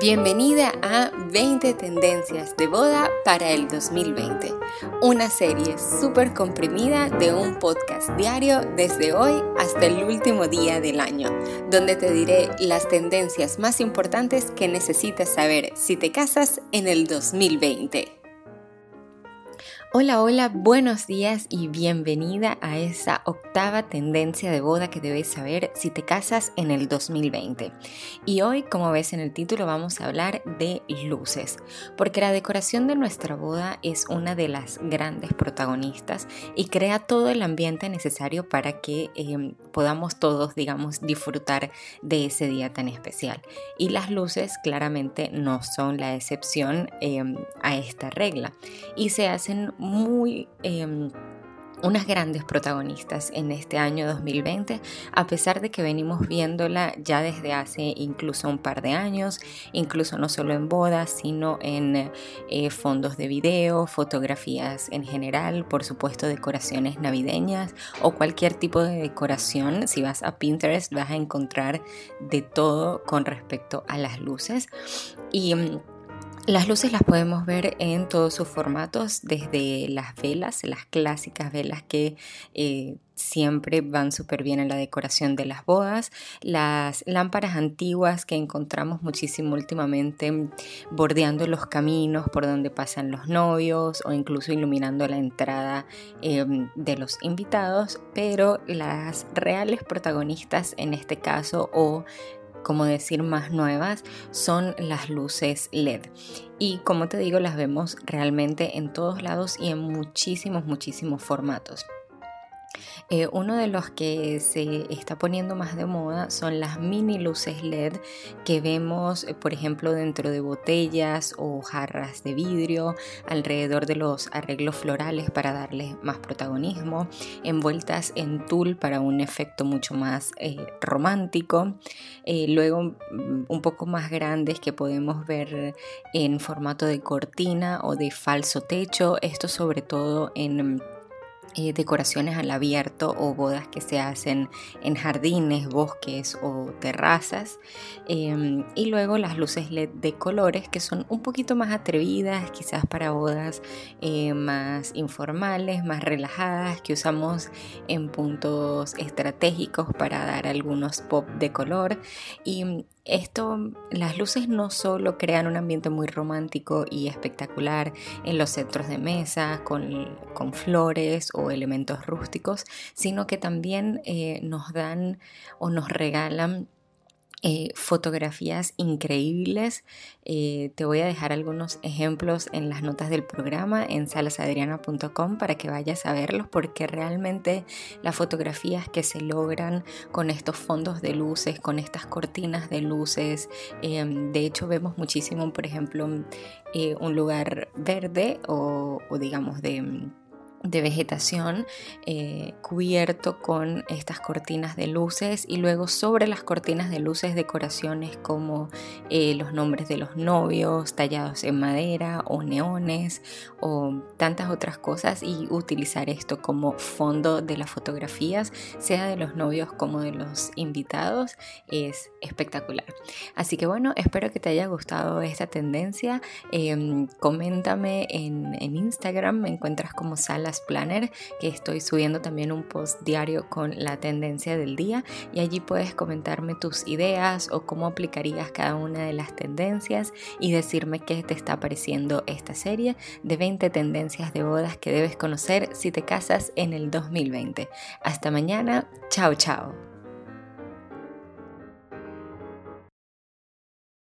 Bienvenida a 20 tendencias de boda para el 2020, una serie súper comprimida de un podcast diario desde hoy hasta el último día del año, donde te diré las tendencias más importantes que necesitas saber si te casas en el 2020. Hola, hola, buenos días y bienvenida a esa octava tendencia de boda que debes saber si te casas en el 2020. Y hoy, como ves en el título, vamos a hablar de luces, porque la decoración de nuestra boda es una de las grandes protagonistas y crea todo el ambiente necesario para que em, podamos todos, digamos, disfrutar de ese día tan especial. Y las luces claramente no son la excepción em, a esta regla y se hacen muy... Em, unas grandes protagonistas en este año 2020, a pesar de que venimos viéndola ya desde hace incluso un par de años, incluso no solo en bodas, sino en eh, fondos de video, fotografías en general, por supuesto decoraciones navideñas o cualquier tipo de decoración. Si vas a Pinterest vas a encontrar de todo con respecto a las luces. Y mm, las luces las podemos ver en todos sus formatos, desde las velas, las clásicas velas que eh, siempre van súper bien en la decoración de las bodas, las lámparas antiguas que encontramos muchísimo últimamente bordeando los caminos por donde pasan los novios o incluso iluminando la entrada em, de los invitados, pero las reales protagonistas en este caso o como decir más nuevas, son las luces LED. Y como te digo, las vemos realmente en todos lados y en muchísimos, muchísimos formatos. Eh, uno de los que se está poniendo más de moda son las mini luces LED que vemos, eh, por ejemplo, dentro de botellas o jarras de vidrio, alrededor de los arreglos florales para darles más protagonismo, envueltas en tul para un efecto mucho más eh, romántico, luego mm, un poco más grandes que podemos ver en formato de cortina o de falso techo, esto sobre todo en eh, decoraciones al abierto o bodas que se hacen en jardines, bosques o terrazas. Em, y luego las luces LED de colores que son un poquito más atrevidas, quizás para bodas eh, más informales, más relajadas, que usamos en puntos estratégicos para dar algunos pop de color. Y esto, las luces no solo crean un ambiente muy romántico y espectacular en los centros de mesa, con, flores o elementos rústicos, sino que también eh, nos dan o nos regalan eh, fotografías increíbles. Eh, te voy a dejar algunos ejemplos en las notas del programa en salasadriana.com para que vayas a verlos porque realmente las fotografías que se logran con estos fondos de luces, con estas cortinas de luces, em, de hecho vemos muchísimo, por ejemplo, eh, un lugar verde o digamos de de vegetación eh, cubierto con estas cortinas de luces y luego sobre las cortinas de luces decoraciones como eh, los nombres de los novios tallados en madera o neones o tantas otras cosas y utilizar esto como fondo de las fotografías sea de los novios como de los invitados es espectacular. Así que bueno espero que te haya gustado esta tendencia. Em, coméntame en, en Instagram me encuentras como sala Planner, que estoy subiendo también un post diario con la tendencia del día y allí puedes comentarme tus ideas o cómo aplicarías cada una de las tendencias y decirme qué te está pareciendo esta serie de 20 tendencias de bodas que debes conocer si te casas en el 2020. Hasta mañana, chao chao.